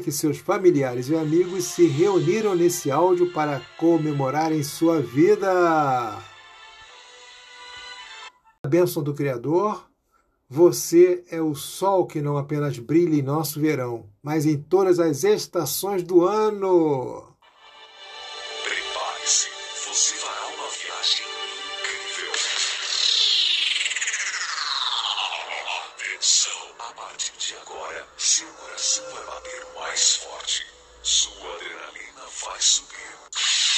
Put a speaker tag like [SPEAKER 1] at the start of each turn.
[SPEAKER 1] que seus familiares e amigos se reuniram nesse áudio para comemorarem sua vida. A bênção do Criador, você é o sol que não apenas brilha em nosso verão, mas em todas as estações do ano.
[SPEAKER 2] Prepare-se, você fará uma viagem incrível. Atenção, a partir de agora, seu coração vai bater mais forte. Sua adrenalina vai subir.